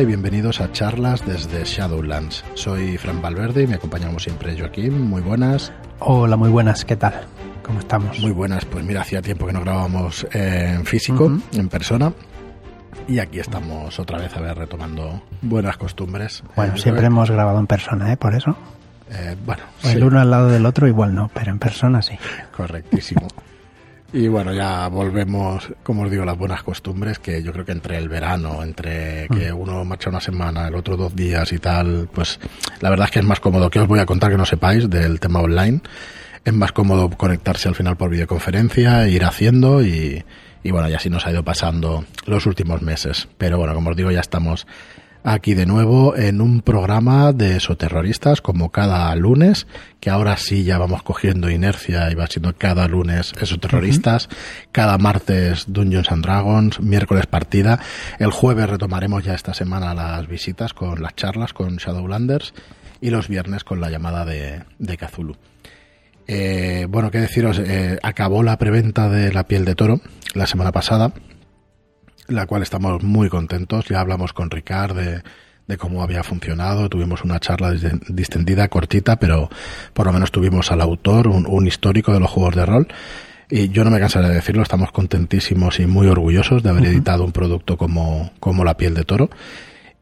y bienvenidos a charlas desde Shadowlands. Soy Fran Valverde y me acompaña como siempre Joaquín. Muy buenas. Hola, muy buenas. ¿Qué tal? ¿Cómo estamos? Muy buenas. Pues mira, hacía tiempo que no grabábamos en físico, en persona. Y aquí estamos otra vez a ver retomando buenas costumbres. Bueno, siempre hemos grabado en persona, ¿eh? Por eso. Eh, bueno, el sí. uno al lado del otro igual no, pero en persona sí. Correctísimo. Y bueno, ya volvemos, como os digo, las buenas costumbres, que yo creo que entre el verano, entre que uno marcha una semana, el otro dos días y tal, pues la verdad es que es más cómodo. que os voy a contar que no sepáis del tema online? Es más cómodo conectarse al final por videoconferencia, ir haciendo y, y bueno, ya así nos ha ido pasando los últimos meses. Pero bueno, como os digo, ya estamos aquí de nuevo en un programa de esoterroristas como cada lunes, que ahora sí ya vamos cogiendo inercia y va siendo cada lunes esoterroristas, cada martes Dungeons and Dragons, miércoles partida, el jueves retomaremos ya esta semana las visitas con las charlas con Shadowlanders y los viernes con la llamada de, de Cthulhu. Eh, bueno, qué deciros, eh, acabó la preventa de la piel de toro la semana pasada, la cual estamos muy contentos. Ya hablamos con Ricard de, de cómo había funcionado, tuvimos una charla dis- distendida, cortita, pero por lo menos tuvimos al autor, un, un histórico de los juegos de rol. Y yo no me cansaré de decirlo, estamos contentísimos y muy orgullosos de haber editado un producto como, como La piel de toro.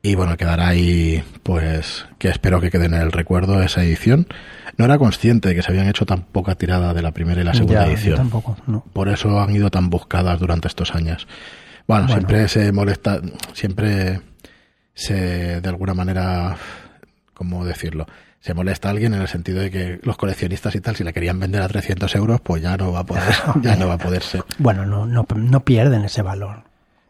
Y bueno, quedará ahí, pues, que espero que quede en el recuerdo esa edición. No era consciente de que se habían hecho tan poca tirada de la primera y la segunda Ya, yo edición. tampoco, no. Por eso han ido tan buscadas durante estos años. Bueno, Bueno. siempre se molesta, siempre se, de alguna manera, ¿cómo decirlo? Se molesta a alguien en el sentido de que los coleccionistas y tal, si la querían vender a 300 euros, pues ya no va a poder, ya no va a poder ser. Bueno, no, no, no pierden ese valor.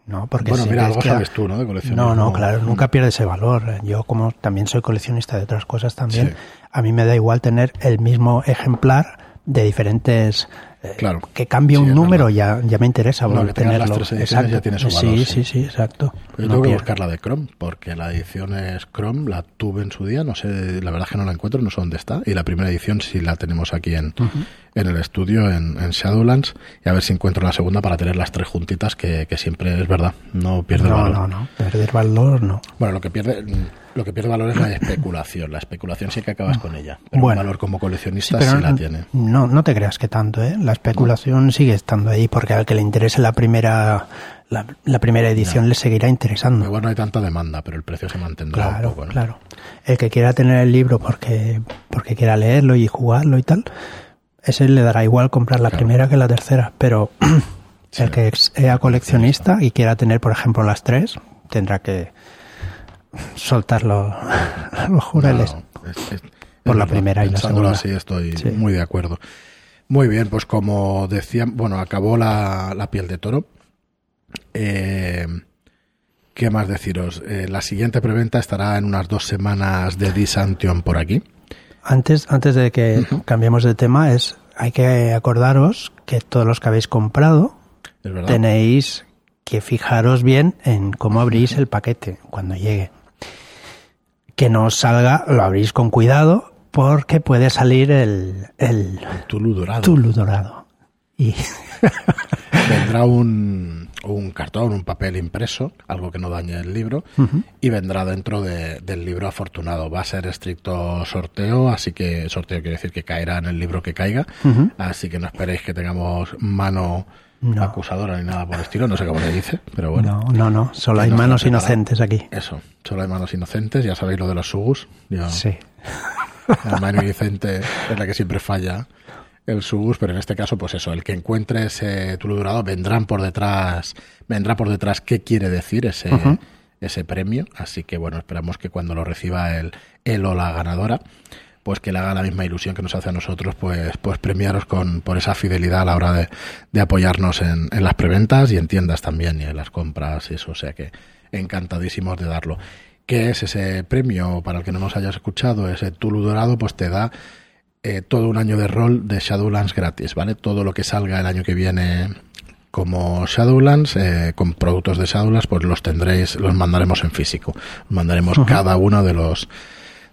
No, porque Bueno, si mira, algo sabes tú, ¿no? De coleccionismo. No, no, claro, nunca pierde ese valor. Yo como también soy coleccionista de otras cosas también, Sí. a mí me da igual tener el mismo ejemplar de diferentes Claro. que cambie Sí, un número ya ya me interesa No, que tengas tenerlo. las tres ediciones ya tiene su valor, sí, sí. sí, exacto. Yo No tengo que buscar la de Chrome, porque la edición es Chrome, la tuve en su día, no sé, la verdad es que no la encuentro, no sé dónde está, y la primera edición sí la tenemos aquí en, en el estudio, en, en Shadowlands, y a ver si encuentro la segunda para tener las tres juntitas, que, que siempre es verdad, no pierde No, valor. no, no, perder valor no. Bueno, lo que pierde lo que pierde valor es la especulación, la especulación sí que acabas con ella, pero Bueno. un valor como coleccionista Sí, la tiene. No, no te creas que tanto, ¿eh? La especulación sigue estando ahí porque al que le interese la primera la, la primera edición le seguirá interesando. Igual no hay tanta demanda, pero el precio se mantendrá Claro, un poco, ¿no? claro. El que quiera tener el libro porque porque quiera leerlo y jugarlo y tal, ese le dará igual comprar la Claro. primera que la tercera, pero Sí. el que sea coleccionista y quiera tener, por ejemplo, las tres, tendrá que soltar los, los jureles. No, es- es- Por es la verdad. primera y la segunda. así estoy Sí. muy de acuerdo. Muy bien, pues como decía, bueno, acabó la, la piel de toro. Eh, ¿Qué más deciros? Eh, la siguiente preventa estará en unas dos semanas de Disantion por aquí. Antes, antes de que cambiemos de tema, es hay que acordaros que todos los que habéis comprado tenéis que fijaros bien en cómo abrís el paquete cuando llegue. Que no os salga, lo abrís con cuidado, porque puede salir el, el Tulu dorado. Tulu dorado. Y Vendrá un, un cartón, un papel impreso, algo que no dañe el libro, y vendrá dentro de- del libro afortunado. Va a ser estricto sorteo, así que sorteo quiere decir que caerá en el libro que caiga, así que no esperéis que tengamos mano No. acusadora ni nada por el estilo, no sé cómo le dice, pero bueno. no, no, no, solo hay manos inocentes aquí. Eso, solo hay manos inocentes, ya sabéis lo de los sugus. Yo- Sí. La mano inocente es la que siempre falla el subus, pero en este caso, pues eso, el que encuentre ese Tulu dorado vendrán por detrás, vendrá por detrás qué quiere decir ese, ese premio. Así que bueno, esperamos que cuando lo reciba el, él o la ganadora, pues que le haga la misma ilusión que nos hace a nosotros, pues, pues premiaros con, por esa fidelidad a la hora de, de apoyarnos en, en las preventas y en tiendas también y en las compras y eso, o sea que encantadísimos de darlo. ¿Qué es ese premio? Para el que no nos hayas escuchado, ese Tulu Dorado, pues te da eh, todo un año de rol de Shadowlands gratis, ¿vale? Todo lo que salga el año que viene como Shadowlands, eh, con productos de Shadowlands, pues los tendréis, los mandaremos en físico. Mandaremos cada uno de los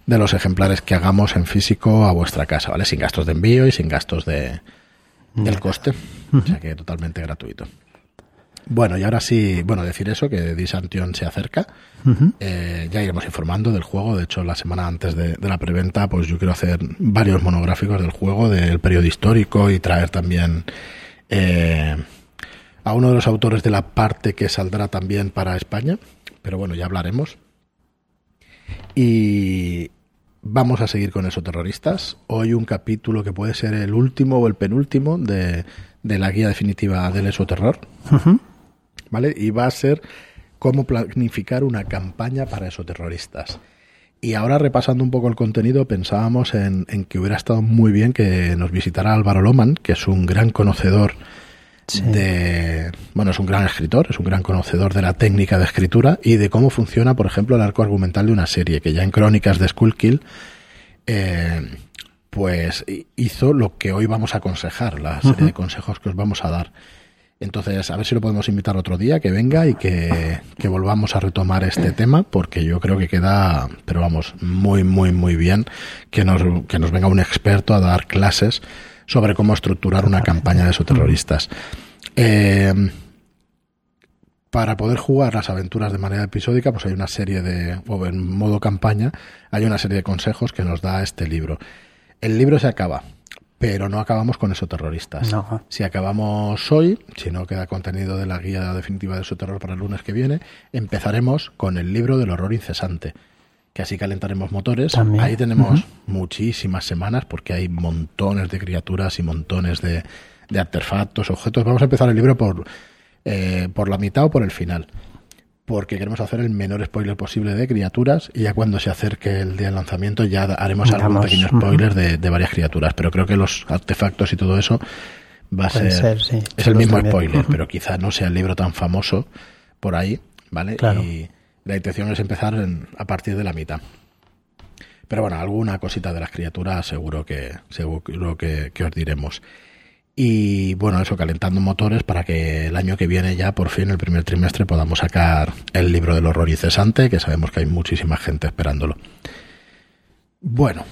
de los ejemplares que hagamos en físico a vuestra casa, ¿vale? Sin gastos de envío y sin gastos de del coste. O sea que totalmente gratuito. Bueno, y ahora sí, bueno, decir eso, que Disantion se acerca. Eh, ya iremos informando del juego. De hecho, la semana antes de, la preventa, pues yo quiero hacer varios monográficos del juego, del periodo histórico y traer también eh, a uno de los autores de la parte que saldrá también para España. Pero bueno, ya hablaremos. Y vamos a seguir con esos terroristas. Hoy un capítulo que puede ser el último o el penúltimo de, la guía definitiva del esoterror. ¿Vale? Y va a ser cómo planificar una campaña para esos terroristas. Y ahora repasando un poco el contenido, pensábamos en, que hubiera estado muy bien que nos visitara Álvaro Loman, que es un gran conocedor de, bueno, es un gran escritor, es un gran conocedor de la técnica de escritura y de cómo funciona, por ejemplo, el arco argumental de una serie, que ya en Crónicas de Skullkill, eh, pues hizo lo que hoy vamos a aconsejar, la serie de consejos que os vamos a dar. Entonces, a ver si lo podemos invitar otro día, que venga y que, volvamos a retomar este tema, porque yo creo que queda, pero vamos, muy, muy, muy bien que nos, que nos venga un experto a dar clases sobre cómo estructurar una campaña de esos terroristas. Eh, para poder jugar las aventuras de manera episódica, pues hay una serie de, o en modo campaña, hay una serie de consejos que nos da este libro. El libro se acaba, pero no acabamos con esos terroristas. Si acabamos hoy, si no queda contenido de la guía definitiva de su terror para el lunes que viene, empezaremos con el libro del horror incesante, que así calentaremos motores. Ahí tenemos muchísimas semanas porque hay montones de criaturas y montones de, artefactos, objetos. Vamos a empezar el libro por, eh, por la mitad o por el final porque queremos hacer el menor spoiler posible de criaturas y ya cuando se acerque el día del lanzamiento ya haremos algún pequeño spoiler de, varias criaturas, pero creo que los artefactos y todo eso va a ser, es el mismo spoiler, pero quizá no sea el libro tan famoso por ahí, ¿vale? Y la intención es empezar a partir de la mitad. Pero bueno, alguna cosita de las criaturas seguro que seguro que os diremos. Y bueno, eso, calentando motores para que el año que viene ya, por fin, el primer trimestre, podamos sacar el libro del horror incesante, que sabemos que hay muchísima gente esperándolo. Bueno,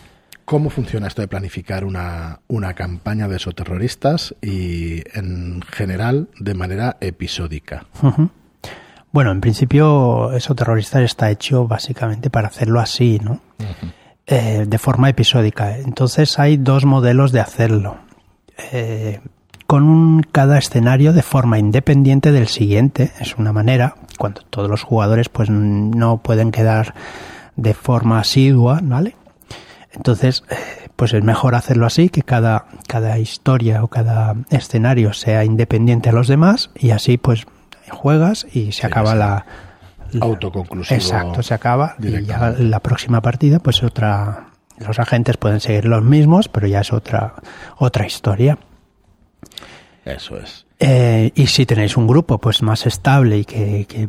¿cómo funciona esto de planificar una, una campaña de esos terroristas y en general de manera episódica? Bueno, en principio eso terrorista está hecho básicamente para hacerlo así, ¿no? Eh, de forma episódica. Entonces hay dos modelos de hacerlo. Eh, con un, cada escenario de forma independiente del siguiente. Es una manera, cuando todos los jugadores pues no pueden quedar de forma asidua, ¿vale? Entonces, eh, pues es mejor hacerlo así, que cada, cada historia o cada escenario sea independiente a los demás y así pues juegas y se acaba la, autoconclusivo. Exacto, se acaba y ya la próxima partida pues otra los agentes pueden seguir los mismos, pero ya es otra, otra historia. Eso es. Eh, y si tenéis un grupo pues más estable y que,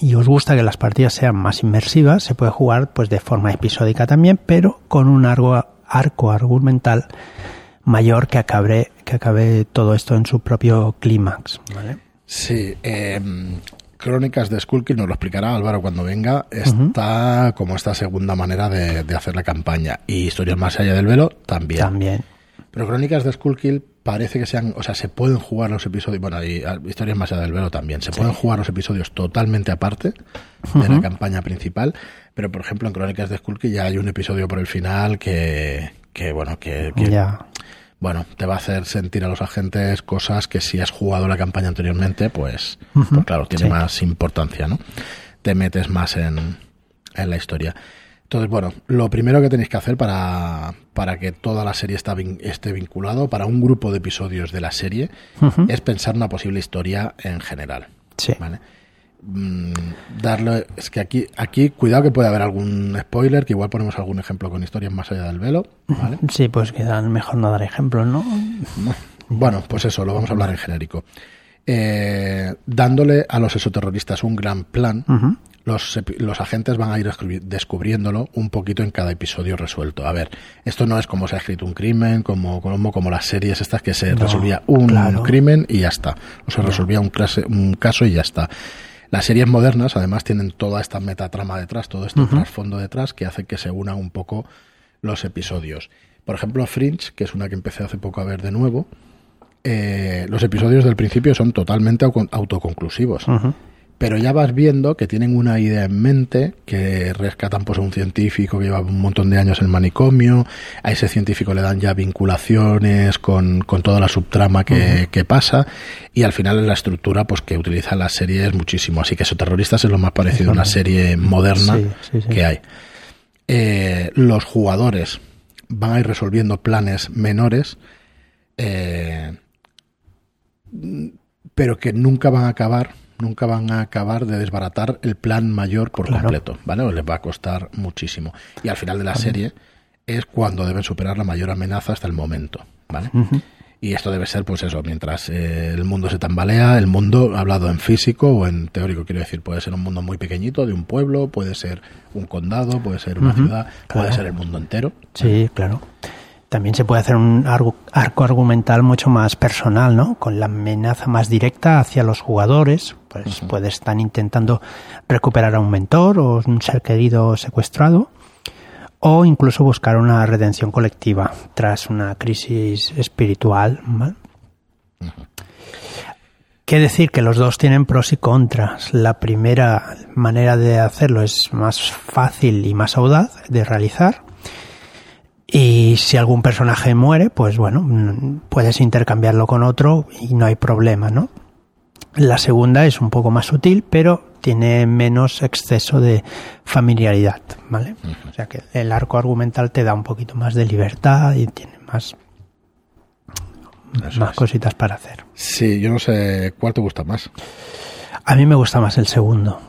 y, os gusta que las partidas sean más inmersivas, se puede jugar pues de forma episódica también, pero con un arco, arco argumental mayor que acabe, que acabe todo esto en su propio clímax. ¿vale? Sí, eh, Crónicas de Skullkill, nos lo explicará Álvaro cuando venga, está como esta segunda manera de, hacer la campaña. Y Historias más allá del velo también. También. Pero Crónicas de Skullkill parece que sean, o sea, se pueden jugar los episodios, bueno, y ah, Historias más allá del velo también, se pueden jugar los episodios totalmente aparte de la campaña principal, pero por ejemplo en Crónicas de Skullkill ya hay un episodio por el final que, que bueno, que, que ya bueno, te va a hacer sentir a los agentes cosas que si has jugado la campaña anteriormente, pues, pues claro, tiene más importancia, ¿no? Te metes más en, en la historia. Entonces, bueno, lo primero que tenéis que hacer para, para que toda la serie está, esté vinculado, para un grupo de episodios de la serie, es pensar una posible historia en general. Sí. ¿vale? Mm, darle es que aquí aquí cuidado que puede haber algún spoiler que igual ponemos algún ejemplo con historias más allá del velo ¿vale? sí pues queda mejor no dar ejemplos no bueno pues eso lo vamos a hablar en genérico eh, dándole a los exoterroristas un gran plan los, los, agentes van a ir descubriéndolo un poquito en cada episodio resuelto. A ver, esto no es como se ha escrito un crimen, como, como, como las series estas que se resolvía un, crimen y ya está. O se resolvía un, un caso y ya está. Las series modernas, además, tienen toda esta metatrama detrás, todo este trasfondo detrás que hace que se unan un poco los episodios. Por ejemplo, Fringe, que es una que empecé hace poco a ver de nuevo, eh, los episodios del principio son totalmente au- autoconclusivos. Pero ya vas viendo que tienen una idea en mente, que rescatan pues a un científico que lleva un montón de años en manicomio, a ese científico le dan ya vinculaciones con, con toda la subtrama que, que pasa, y al final en la estructura pues que utiliza la serie es muchísimo. Así que eso Terroristas es lo más parecido a una serie moderna Sí, sí, sí. que hay. Eh, los jugadores van a ir resolviendo planes menores, eh, pero que nunca van a acabar, nunca van a acabar de desbaratar el plan mayor por Claro. completo, ¿vale? O les va a costar muchísimo. Y al final de la serie es cuando deben superar la mayor amenaza hasta el momento, ¿vale? Y esto debe ser, pues eso, mientras eh, el mundo se tambalea, el mundo, hablado en físico o en teórico, quiero decir, puede ser un mundo muy pequeñito, de un pueblo, puede ser un condado, puede ser una ciudad, puede ser el mundo entero. Sí, claro. También se puede hacer un arco argumental mucho más personal, ¿no? Con la amenaza más directa hacia los jugadores. Pues puedes estar intentando recuperar a un mentor o un ser querido secuestrado. O incluso buscar una redención colectiva tras una crisis espiritual. ¿vale? Qué decir que los dos tienen pros y contras. La primera manera de hacerlo es más fácil y más audaz de realizar. Y si algún personaje muere, pues bueno, mm, puedes intercambiarlo con otro y no hay problema, ¿no? La segunda es un poco más sutil, pero tiene menos exceso de familiaridad, ¿vale? O sea que el arco argumental te da un poquito más de libertad y tiene más, Eso más es. cositas para hacer. Sí, yo no sé cuál te gusta más. A mí me gusta más el segundo.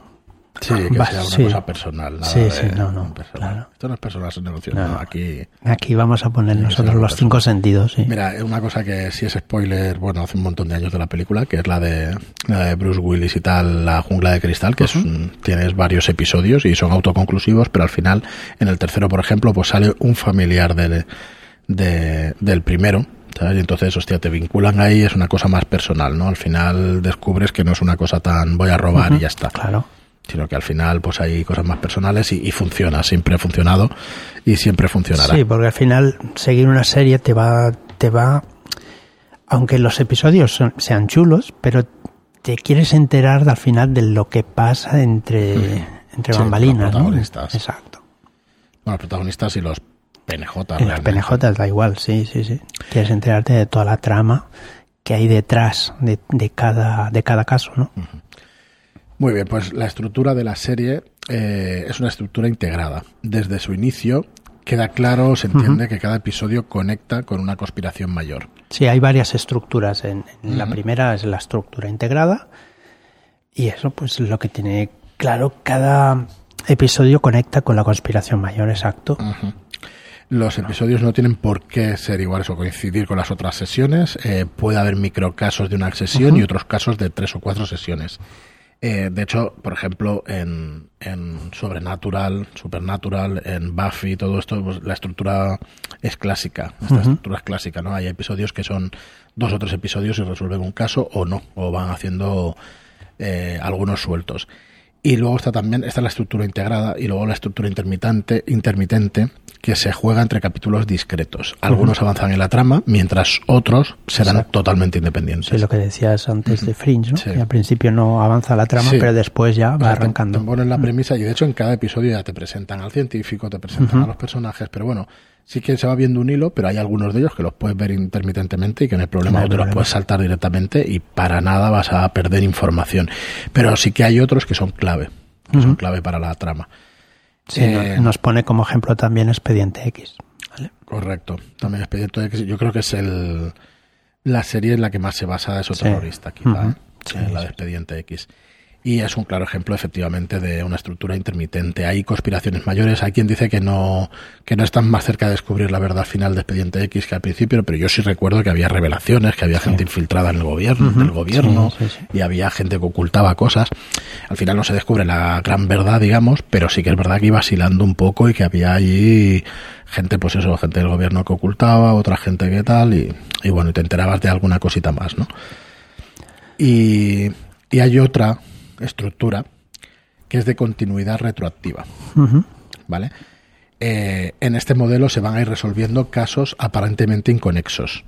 Sí, que Va, sea una sí. cosa personal. nada Sí, de- sí, no, no, claro. Esto no es personal, es un negocio. No, no, no. aquí. Aquí vamos a poner nosotros los cinco sentidos, sí. Mira, una cosa que sí es spoiler, bueno, hace un montón de años de la película, que es la de, la de Bruce Willis y tal, La jungla de cristal, que es un- tienes varios episodios y son autoconclusivos, pero al final, en el tercero, por ejemplo, pues sale un familiar del, de- del primero. ¿sabes? Y entonces, hostia, te vinculan ahí, es una cosa más personal, ¿no? Al final descubres que no es una cosa tan voy a robar y ya está Claro. Sino que al final pues hay cosas más personales y, y funciona, siempre ha funcionado y siempre funcionará. Sí, porque al final seguir una serie te va, te va, aunque los episodios son- sean chulos, pero te quieres enterar al final de lo que pasa entre, entre Sí, bambalinas, los ¿no? protagonistas. Exacto. Bueno, los protagonistas y los PNJ. Y realmente. PNJ da igual, sí, sí, sí. Quieres enterarte de toda la trama que hay detrás de, de cada, de cada caso, ¿no? Muy bien, pues la estructura de la serie eh, es una estructura integrada. Desde su inicio queda claro, se entiende que cada episodio conecta con una conspiración mayor. Sí, hay varias estructuras. En, en La primera es la estructura integrada y eso pues es lo que tiene claro cada episodio conecta con la conspiración mayor, exacto. Los episodios no tienen por qué ser iguales o coincidir con las otras sesiones. Eh, puede haber microcasos de una sesión y otros casos de tres o cuatro sesiones. Eh, de hecho, por ejemplo, en, en Sobrenatural, Supernatural, en Buffy, todo esto, pues, la estructura es clásica. Esta estructura es clásica, ¿no? Hay episodios que son dos o tres episodios y resuelven un caso o no, o van haciendo eh, algunos sueltos. Y luego está también, esta es la estructura integrada y luego la estructura intermitente, intermitente que se juega entre capítulos discretos. Algunos avanzan en la trama, mientras otros serán Exacto. totalmente independientes. Sí, lo que decías antes de Fringe, ¿no? Sí. Que al principio no avanza la trama, Sí. pero después ya O va sea, te- Te, arrancando. ponen la premisa y de hecho en cada episodio ya te presentan al científico, te presentan a los personajes, pero bueno, sí que se va viendo un hilo, pero hay algunos de ellos que los puedes ver intermitentemente y que no hay problema, No hay o te los puedes saltar directamente y para nada vas a perder información. Pero sí que hay otros que son clave, que son clave para la trama. Sí, Eh, no- nos pone como ejemplo también Expediente X. ¿vale? Correcto. También Expediente X, yo creo que es el la serie en la que más se basa eso Sí. terrorista, quizá, Eh, la de. Expediente X. Y es un claro ejemplo, efectivamente, de una estructura intermitente. Hay conspiraciones mayores. Hay quien dice que no, que no están más cerca de descubrir la verdad final de Expediente X que al principio, pero yo sí recuerdo que había revelaciones, que había gente infiltrada en el gobierno, del gobierno, Sí, sí, sí. y había gente que ocultaba cosas. Al final no se descubre la gran verdad, digamos, pero sí que es verdad que iba vacilando un poco y que había allí gente, pues eso, gente del gobierno que ocultaba, otra gente que tal, y, y bueno, y te enterabas de alguna cosita más, ¿no? Y, y hay otra estructura que es de continuidad retroactiva. ¿vale? Eh, en este modelo se van a ir resolviendo casos aparentemente inconexos,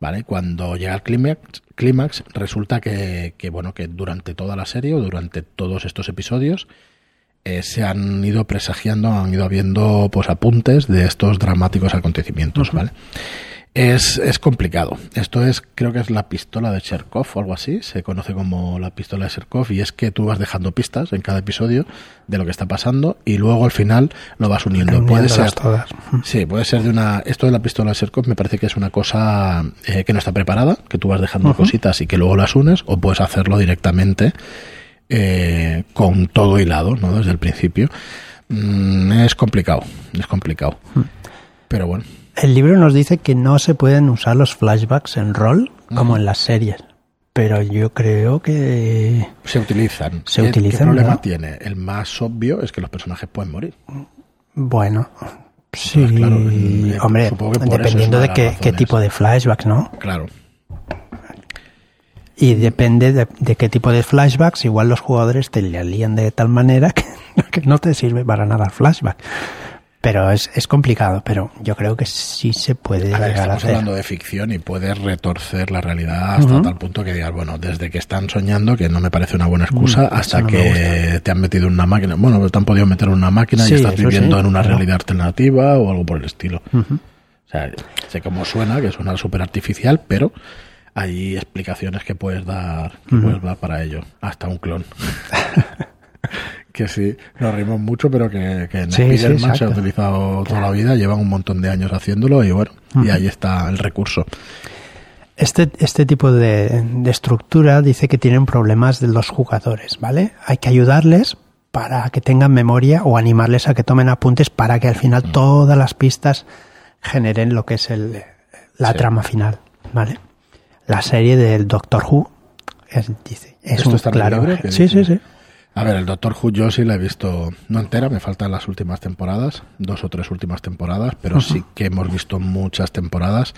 ¿vale? Cuando llega el clímax, clímax resulta que, que, bueno, que durante toda la serie o durante todos estos episodios eh, se han ido presagiando, han ido habiendo pues apuntes de estos dramáticos acontecimientos, ¿vale? Es, es complicado. Esto es, creo que es la pistola de Cherkov o algo así. Se conoce como la pistola de Cherkov y es que tú vas dejando pistas en cada episodio de lo que está pasando y luego al final lo vas uniendo. Puede ser, todas. sí, puede ser de una. Esto de la pistola de Cherkov me parece que es una cosa eh, que no está preparada, que tú vas dejando cositas y que luego las unes, o puedes hacerlo directamente eh, con todo hilado, ¿no? Desde el principio. Mm, es complicado, es complicado. Pero bueno. El libro nos dice que no se pueden usar los flashbacks en rol como en las series. Pero yo creo que... Se utilizan. Se ¿Qué, utilizan, ¿Qué problema ¿no? tiene? El más obvio es que los personajes pueden morir. Bueno, sí, Pues claro, eh, hombre, que eso es dependiendo de qué, tipo de flashbacks, ¿no? Claro. Y depende de, de qué tipo de flashbacks, igual los jugadores te le lían de tal manera que, que no te sirve para nada el flashback. Pero es, es complicado, pero yo creo que sí se puede A ver, llegar a estamos hacer. hablando de ficción y puedes retorcer la realidad hasta Ujú. tal punto que digas, bueno, desde que están soñando, que no me parece una buena excusa, Mm, hasta no que te han metido en una máquina. Bueno, pues te han podido meter en una máquina Sí, y estás viviendo sí, en una claro. realidad alternativa o algo por el estilo. O sea, sé cómo suena, que suena súper artificial, pero hay explicaciones que puedes dar, que puedes dar para ello. Hasta un clon. que sí, nos rimos mucho, pero que, que en Sí, sí, Spider-Man se ha utilizado toda la vida, llevan un montón de años haciéndolo y bueno, y ahí está el recurso. Este, este tipo de, de estructura dice que tienen problemas de los jugadores, ¿vale? Hay que ayudarles para que tengan memoria o animarles a que tomen apuntes para que al final todas las pistas generen lo que es el, la trama final, ¿vale? La serie del Doctor Who es, dice, es ¿Esto un está claro. Sí, sí, sí. A ver, el Doctor Who yo sí la he visto, no entera, me faltan las últimas temporadas, dos o tres últimas temporadas, pero sí que hemos visto muchas temporadas.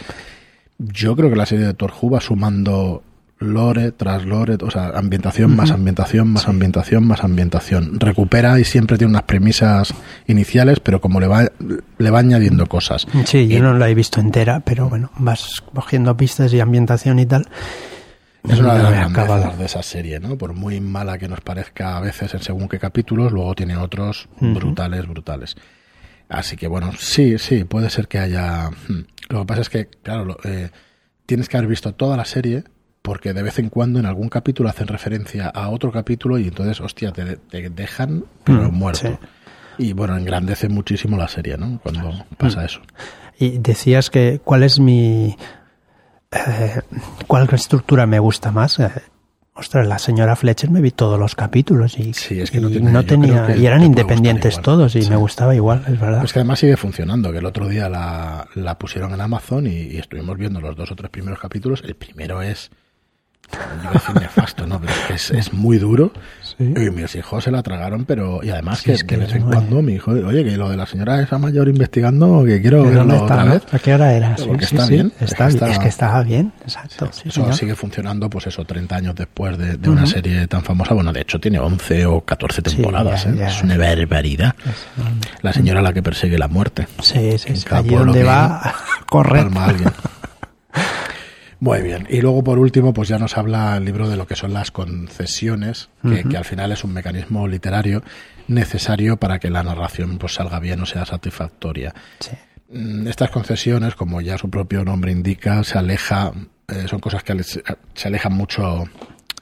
Yo creo que la serie de Doctor Who va sumando lore tras lore, o sea, ambientación más ambientación, más ambientación, más ambientación. Recupera y siempre tiene unas premisas iniciales, pero como le va, le va añadiendo cosas. Sí, yo Y- no la he visto entera, pero bueno, vas cogiendo pistas y ambientación y tal. Es una de las grandezas de esa serie, ¿no? Por muy mala que nos parezca a veces en según qué capítulos, luego tiene otros brutales, brutales. Así que bueno, sí, sí, puede ser que haya... hmm. Lo que pasa es que, claro, eh, tienes que haber visto toda la serie porque de vez en cuando en algún capítulo hacen referencia a otro capítulo y entonces, hostia, te, te dejan pero Mm, muerto. sí. Y bueno, engrandece muchísimo la serie, ¿no? Cuando pasa eso. Y decías que cuál es mi eh, cuál estructura me gusta más. Eh, ostras, la señora Fletcher me vi todos los capítulos y, Sí, es que no tiene- no tenía y eran independientes todos y Sí. me gustaba igual, es verdad. Pues que además sigue funcionando, que el otro día la, la pusieron en Amazon y, y estuvimos viendo los dos o tres primeros capítulos. El primero es, yo decir nefasto, ¿no? Pero es, es muy duro. Sí. Y mis hijos se la tragaron, pero... Y además Sí, que, es que de vez en cuando mi hijo, oye, que lo de la señora esa mayor investigando, que quiero ¿De dónde verlo otra estaba? vez. ¿A qué hora era? Sí, está bien, Está es que bien, está- es que estaba bien, exacto. Eso señor. sigue funcionando, pues eso, 30 años después de, de una serie tan famosa. Bueno, de hecho tiene 11 o 14 Sí, temporadas, ya, ¿eh? ya. Es una barbaridad. La señora la que persigue la muerte. Sí, sí, sí. Allí donde va, correr. Muy bien. Y luego, por último, pues ya nos habla el libro de lo que son las concesiones, que, que al final es un mecanismo literario necesario para que la narración pues salga bien o sea satisfactoria. Sí. Mm, Estas concesiones, como ya su propio nombre indica, se aleja, eh, son cosas que se alejan mucho,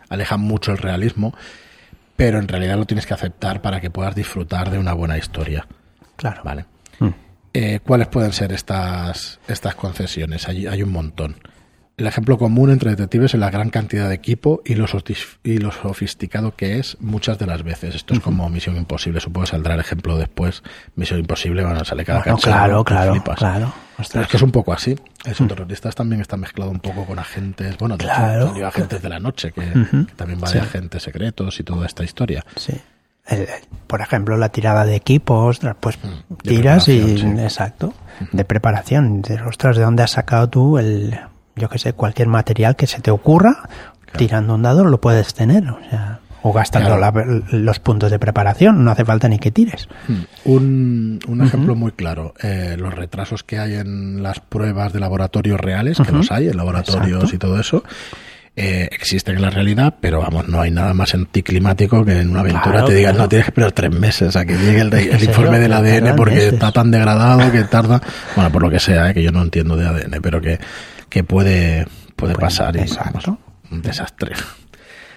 alejan mucho el realismo, pero en realidad lo tienes que aceptar para que puedas disfrutar de una buena historia. Claro. Vale. Mm. Eh, ¿Cuáles pueden ser estas, estas concesiones? Hay, hay un montón. El ejemplo común entre detectives es la gran cantidad de equipo y lo, sotis- y lo sofisticado que es muchas de las veces. Esto es como Misión Imposible. Supongo que saldrá el ejemplo después. Misión Imposible, bueno, sale cada Bueno, cacharro, claro, claro, flipas. claro. Ostras. es que es un poco así. Esos terroristas también está mezclado un poco con agentes, bueno, de hecho, Claro. salió agentes de la noche, que, también va Sí. de agentes secretos y toda esta historia. Sí. El- el- por ejemplo, la tirada de equipos, pues Mm, de tiras y sí. exacto, de preparación. De, ostras, ¿de dónde has sacado tú el, yo que sé, cualquier material que se te ocurra? Tirando un dado lo puedes tener, o sea, O gastando Claro. la- los puntos de preparación, no hace falta ni que tires. Hmm. Un, un ejemplo muy claro, eh, los retrasos que hay en las pruebas de laboratorios reales, que los hay en laboratorios Exacto. y todo eso, eh, existen en la realidad, pero vamos, no hay nada más anticlimático que en una aventura Claro, te digan, claro. no, tienes que esperar tres meses a que llegue el, informe del ADN porque meses. está tan degradado que tarda, bueno, por lo que sea, eh, que yo no entiendo de ADN, pero que, que puede, puede Bueno, pasar y vamos, un desastre.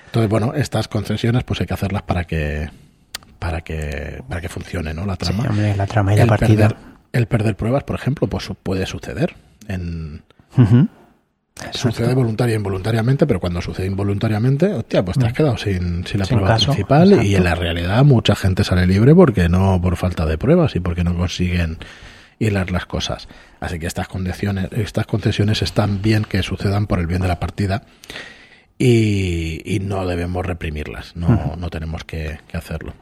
Entonces, bueno, estas concesiones pues hay que hacerlas para que para que para que funcione, ¿no? La Sí, trama. hombre, la trama y la el partida. perder, el perder pruebas, por ejemplo, pues puede suceder. En, sucede voluntaria e involuntariamente, pero cuando sucede involuntariamente, hostia, pues te has quedado sin, sin la Sin prueba caso, principal y en la realidad mucha gente sale libre porque no por falta de pruebas y porque no consiguen hilar las cosas. Así que estas concesiones, estas concesiones están bien que sucedan por el bien de la partida y, y no debemos reprimirlas, no, no tenemos que, que hacerlo.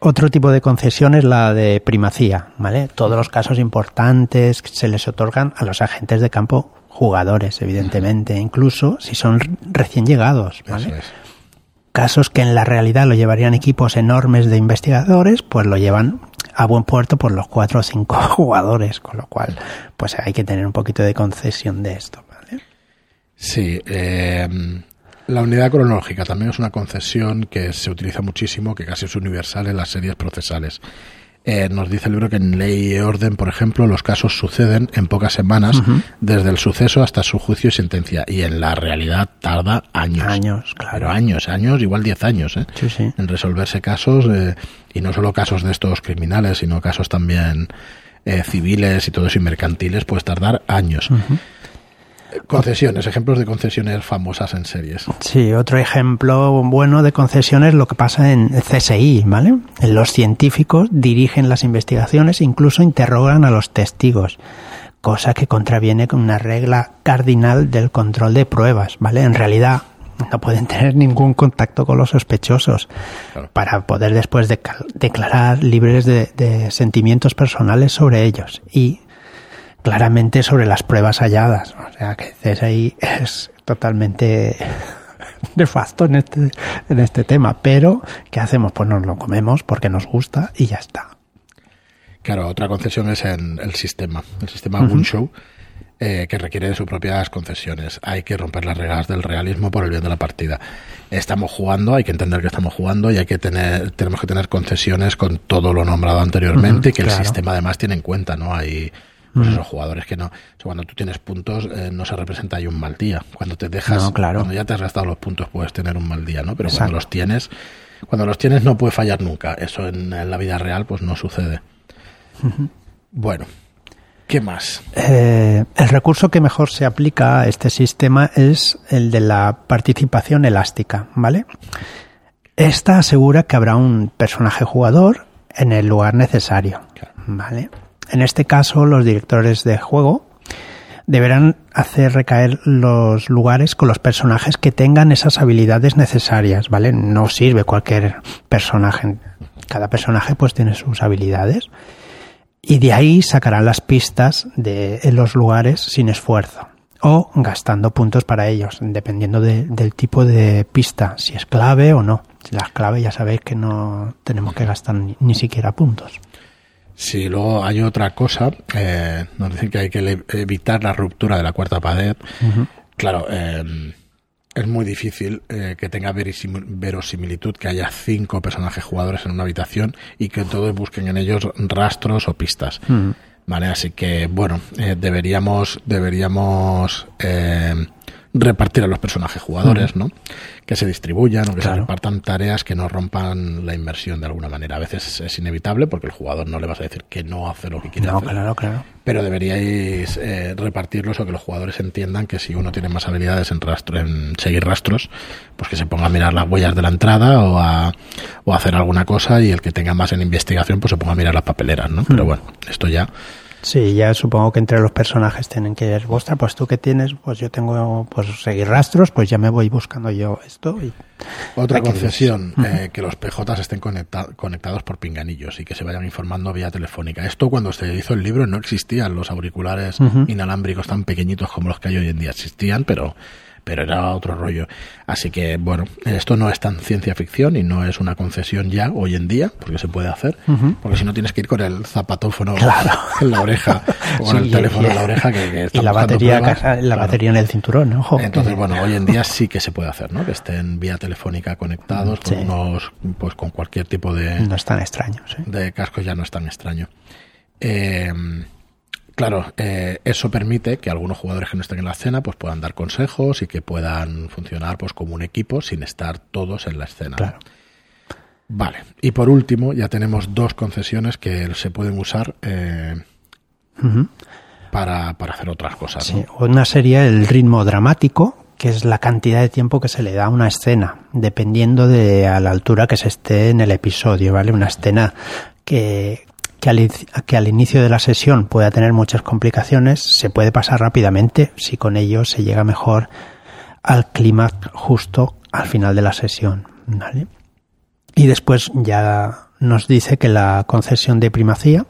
Otro tipo de concesión es la de primacía, ¿vale? Todos los casos importantes que se les otorgan a los agentes de campo jugadores, evidentemente, incluso si son recién llegados, ¿vale? Eso es. Casos que en la realidad lo llevarían equipos enormes de investigadores, pues lo llevan a buen puerto por los cuatro o cinco jugadores, con lo cual, pues hay que tener un poquito de concesión de esto, ¿vale? Sí, eh, la unidad cronológica también es una concesión que se utiliza muchísimo, que casi es universal en las series procesales. Eh, nos dice el libro que en ley y orden, por ejemplo, los casos suceden en pocas semanas, desde el suceso hasta su juicio y sentencia, y en la realidad tarda años. Años, claro. Pero años, años, igual 10 años, ¿eh? Sí, sí. en resolverse casos, eh, y no solo casos de estos criminales, sino casos también eh, civiles y todo eso, y mercantiles, puede tardar años. Concesiones, ejemplos de concesiones famosas en series. Sí, otro ejemplo bueno de concesión es lo que pasa en CSI, ¿vale? Los científicos dirigen las investigaciones e incluso interrogan a los testigos, cosa que contraviene con una regla cardinal del control de pruebas, ¿vale? En realidad no pueden tener ningún contacto con los sospechosos Claro. para poder después declarar libres de, de sentimientos personales sobre ellos y claramente sobre las pruebas halladas. O sea que CSI es totalmente nefasto en este, en este tema. Pero, ¿qué hacemos? Pues nos lo comemos porque nos gusta y ya está. Claro, otra concesión es en el sistema, el sistema Gunshow, eh, que requiere de sus propias concesiones. Hay que romper las reglas del realismo por el bien de la partida. Estamos jugando, hay que entender que estamos jugando y hay que tener, tenemos que tener concesiones con todo lo nombrado anteriormente y que claro. el sistema además tiene en cuenta, ¿no? Hay pues esos jugadores que no, o sea, cuando tú tienes puntos eh, no se representa ahí un mal día. Cuando te dejas, No, claro. cuando ya te has gastado los puntos puedes tener un mal día, ¿no? Pero Exacto. cuando los tienes, cuando los tienes no puede fallar nunca. Eso en, en la vida real pues no sucede. Bueno, ¿qué más? Eh, el recurso que mejor se aplica a este sistema es el de la participación elástica, ¿vale? Esta asegura que habrá un personaje jugador en el lugar necesario, ¿vale? En este caso, los directores de juego deberán hacer recaer los lugares con los personajes que tengan esas habilidades necesarias, ¿vale? No sirve cualquier personaje. Cada personaje pues tiene sus habilidades y de ahí sacarán las pistas de los lugares sin esfuerzo o gastando puntos para ellos, dependiendo de- del tipo de pista, si es clave o no. Si la es clave ya sabéis que no tenemos que gastar ni, ni siquiera puntos. Si luego hay otra cosa, eh, nos dicen que hay que evitar la ruptura de la cuarta pared. Claro, eh, es muy difícil eh, que tenga verosimilitud que haya cinco personajes jugadores en una habitación y que todos busquen en ellos rastros o pistas. Vale, así que bueno, eh, deberíamos deberíamos eh, repartir a los personajes jugadores, ¿no? Que se distribuyan o que se repartan tareas que no rompan la inversión de alguna manera. A veces es inevitable porque el jugador no le vas a decir que no hace lo que quiere No, hacer. claro, claro. Pero deberíais eh, repartirlos o que los jugadores entiendan que si uno tiene más habilidades en rastro, en seguir rastros, pues que se ponga a mirar las huellas de la entrada o a, o a hacer alguna cosa y el que tenga más en investigación pues se ponga a mirar las papeleras, ¿no? Pero bueno, esto ya Sí, ya supongo que entre los personajes tienen que ir, ostras, pues tú que tienes, pues yo tengo, pues seguir rastros, pues ya me voy buscando yo esto. Y... Otra concesión, eh, que los PJs estén conecta- conectados por pinganillos y que se vayan informando vía telefónica. Esto cuando se hizo el libro no existían los auriculares inalámbricos tan pequeñitos como los que hay hoy en día. Existían, pero, pero era otro rollo. Así que, bueno, esto no es tan ciencia ficción y no es una concesión ya hoy en día, porque se puede hacer, porque si no tienes que ir con el zapatófono en la oreja o con el teléfono en la oreja que, y la batería, la batería en el cinturón, ojo. Entonces, bueno, hoy en día sí que se puede hacer, ¿no? Que estén vía telefónica conectados con unos, pues con cualquier tipo de... No es tan extraño, De cascos ya no es tan extraño. Eh, Claro, eh, eso permite que algunos jugadores que no estén en la escena pues puedan dar consejos y que puedan funcionar pues como un equipo sin estar todos en la escena. Claro. Vale. Y por último, ya tenemos dos concesiones que se pueden usar eh, para, para, hacer otras cosas. Sí. Una sería el ritmo dramático, que es la cantidad de tiempo que se le da a una escena, dependiendo de a la altura que se esté en el episodio, ¿vale? Una escena que, que al, inicio de la sesión pueda tener muchas complicaciones, se puede pasar rápidamente si con ello se llega mejor al clima justo al final de la sesión. Y después ya nos dice que la concesión de primacía,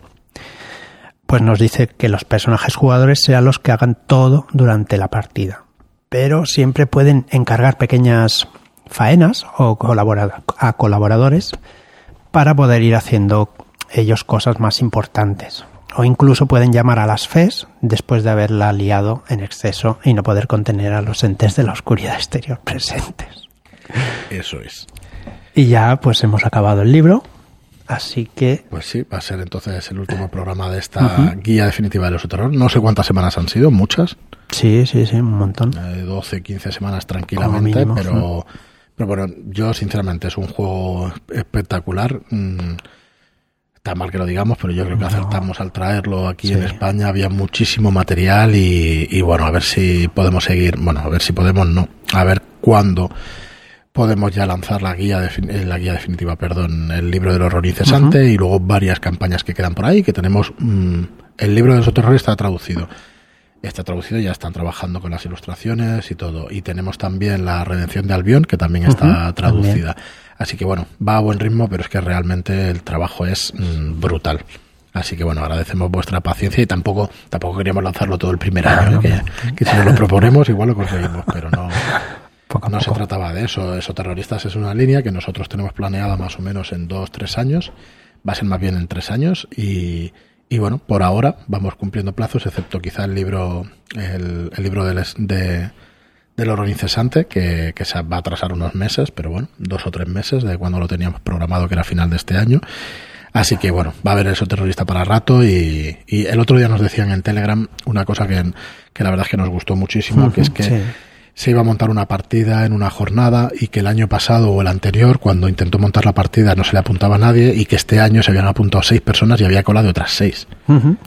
pues nos dice que los personajes jugadores sean los que hagan todo durante la partida. Pero siempre pueden encargar pequeñas faenas o colaborar a colaboradores para poder ir haciendo ellos cosas más importantes. O incluso pueden llamar a las FES después de haberla liado en exceso y no poder contener a los entes de la oscuridad exterior presentes. Eso es. Y ya pues hemos acabado el libro. Así que. Pues sí, va a ser entonces el último programa de esta guía definitiva de los terror. No sé cuántas semanas han sido, muchas. Sí, sí, sí, un montón. 12, eh, 15 semanas tranquilamente, pero, pero bueno, yo sinceramente es un juego espectacular. Mm, está mal que lo digamos, pero yo creo que acertamos al traerlo aquí en España. Había muchísimo material y, bueno, a ver si podemos seguir, bueno, a ver si podemos, no, a ver cuándo podemos ya lanzar la guía, eh, la guía definitiva, perdón, el libro del horror incesante y luego varias campañas que quedan por ahí, que tenemos, mm, el libro del terror está traducido. Está traducido, ya están trabajando con las ilustraciones y todo. Y tenemos también la redención de Albión, que también está traducida. Así que bueno, va a buen ritmo, pero es que realmente el trabajo es mm, brutal. Así que bueno, agradecemos vuestra paciencia y tampoco tampoco queríamos lanzarlo todo el primer año, que, si nos lo proponemos igual lo conseguimos, pero no, no se trataba de eso. Eso Terroristas es una línea que nosotros tenemos planeada más o menos en dos, tres años, va a ser más bien en tres años y, y bueno, por ahora vamos cumpliendo plazos, excepto quizá el libro, el, el libro de, de del horror incesante, que, que, se va a atrasar unos meses, pero bueno, dos o tres meses de cuando lo teníamos programado, que era final de este año. Así que bueno, va a haber eso terrorista para rato y, y el otro día nos decían en Telegram una cosa que, que la verdad es que nos gustó muchísimo, que es que se iba a montar una partida en una jornada y que el año pasado o el anterior, cuando intentó montar la partida, no se le apuntaba a nadie y que este año se habían apuntado seis personas y había colado otras seis.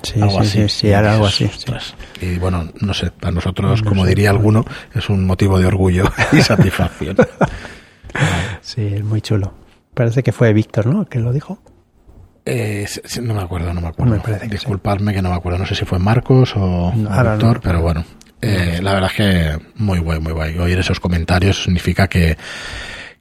sí, algo así. Sí, era algo así. Y bueno, no sé, para nosotros, como diría alguno, es un motivo de orgullo y satisfacción. sí, es muy chulo. Parece que fue Víctor, ¿no? Que lo dijo. Eh, no me acuerdo, no me acuerdo. Disculpadme que no me acuerdo. No sé si fue Marcos o Víctor, pero bueno, eh, la verdad es que muy guay, muy guay. Oír esos comentarios significa que,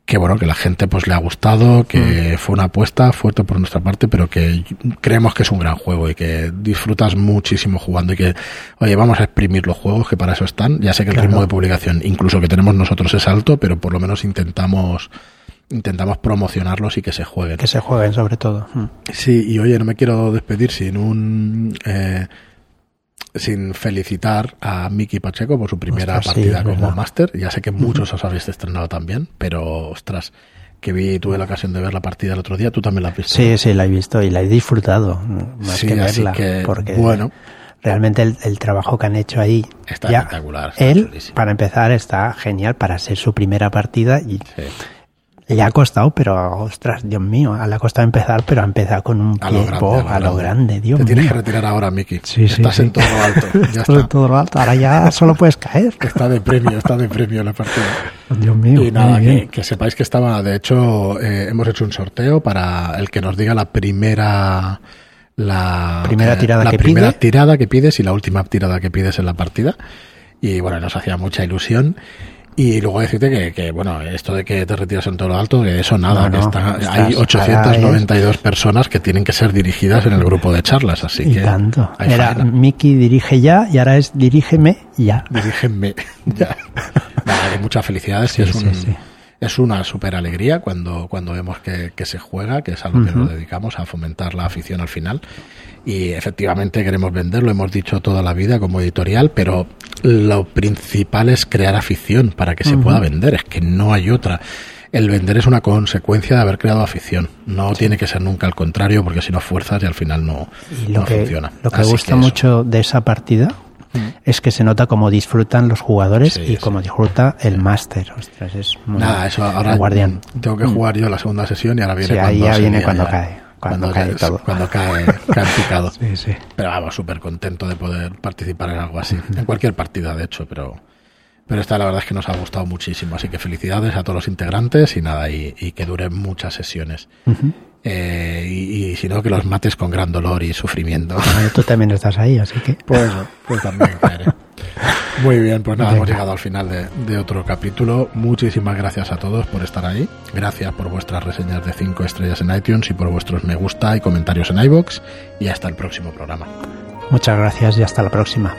que bueno, que la gente pues le ha gustado, que mm. fue una apuesta fuerte por nuestra parte, pero que creemos que es un gran juego y que disfrutas muchísimo jugando y que, oye, vamos a exprimir los juegos que para eso están. Ya sé que el ritmo de publicación, incluso que tenemos nosotros es alto, pero por lo menos intentamos intentamos promocionarlos y que se jueguen. Que se jueguen sobre todo. Mm. Sí, y oye, no me quiero despedir sin un eh, sin felicitar a Miki Pacheco por su primera partida como máster. Ya sé que muchos os habéis estrenado también, pero ostras, que vi, tuve la ocasión de ver la partida el otro día, tú también la has visto. Sí, sí, la he visto y la he disfrutado, más que verla, porque bueno, realmente el, trabajo que han hecho ahí está espectacular. él, para empezar, está genial para ser su primera partida y le ha costado, pero ostras, Dios mío, le ha costado empezar, pero ha empezado con un pie a lo, grande, Dios Te mío. tienes que retirar ahora, Miki. Sí, Estás en todo lo alto. Ya Estás en todo lo alto, ahora ya solo puedes caer. Está de premio, está de premio la partida. Dios mío. Y nada, que, sepáis que estaba, de hecho, eh, hemos hecho un sorteo para el que nos diga la primera la primera eh, tirada la que primera tirada que pides y la última tirada que pides en la partida y bueno nos hacía mucha ilusión Y luego decirte que, que, bueno, esto de que te retiras en todo lo alto, que eso nada, No, que no, está- estás- hay 892 personas que tienen que ser dirigidas en el grupo de charlas, así Y que tanto. Era faena. Miki dirige ya y ahora es dirígeme ya. Dirígenme. ya. Nada, muchas felicidades. Sí, y es, sí, un- sí. Es una super alegría cuando, cuando vemos que, que se juega, que es a lo que nos dedicamos, a fomentar la afición al final. Y efectivamente queremos vender, lo hemos dicho toda la vida como editorial, pero lo principal es crear afición para que se pueda vender. Es que no hay otra. El vender es una consecuencia de haber creado afición. No tiene que ser nunca al contrario, porque si no fuerzas y al final no, Y lo no que, funciona. lo que Así gusta mucho de esa partida es que se nota cómo disfrutan los jugadores Sí, y sí. cómo disfruta el máster. Ostras, es muy Nada, eso ahora el guardián. tengo que jugar yo la segunda sesión y ahora viene Sí, cuando ahí ya viene cuando ya. cae, cuando cae ya- todo. Cuando cae, cae picado. Pero vamos, súper contento de poder participar en algo así. En cualquier partida, de hecho, pero, pero esta la verdad es que nos ha gustado muchísimo. Así que felicidades a todos los integrantes y nada, y, y que duren muchas sesiones. Eh, y, y si no, que los mates con gran dolor y sufrimiento. Bueno, tú también estás ahí, así que Pues, pues también caeré. Muy bien, pues nada, Venga. hemos llegado al final de, de otro capítulo. Muchísimas gracias a todos por estar ahí. Gracias por vuestras reseñas de 5 estrellas en iTunes y por vuestros me gusta y comentarios en iBox. Y hasta el próximo programa. muchas gracias y hasta la próxima.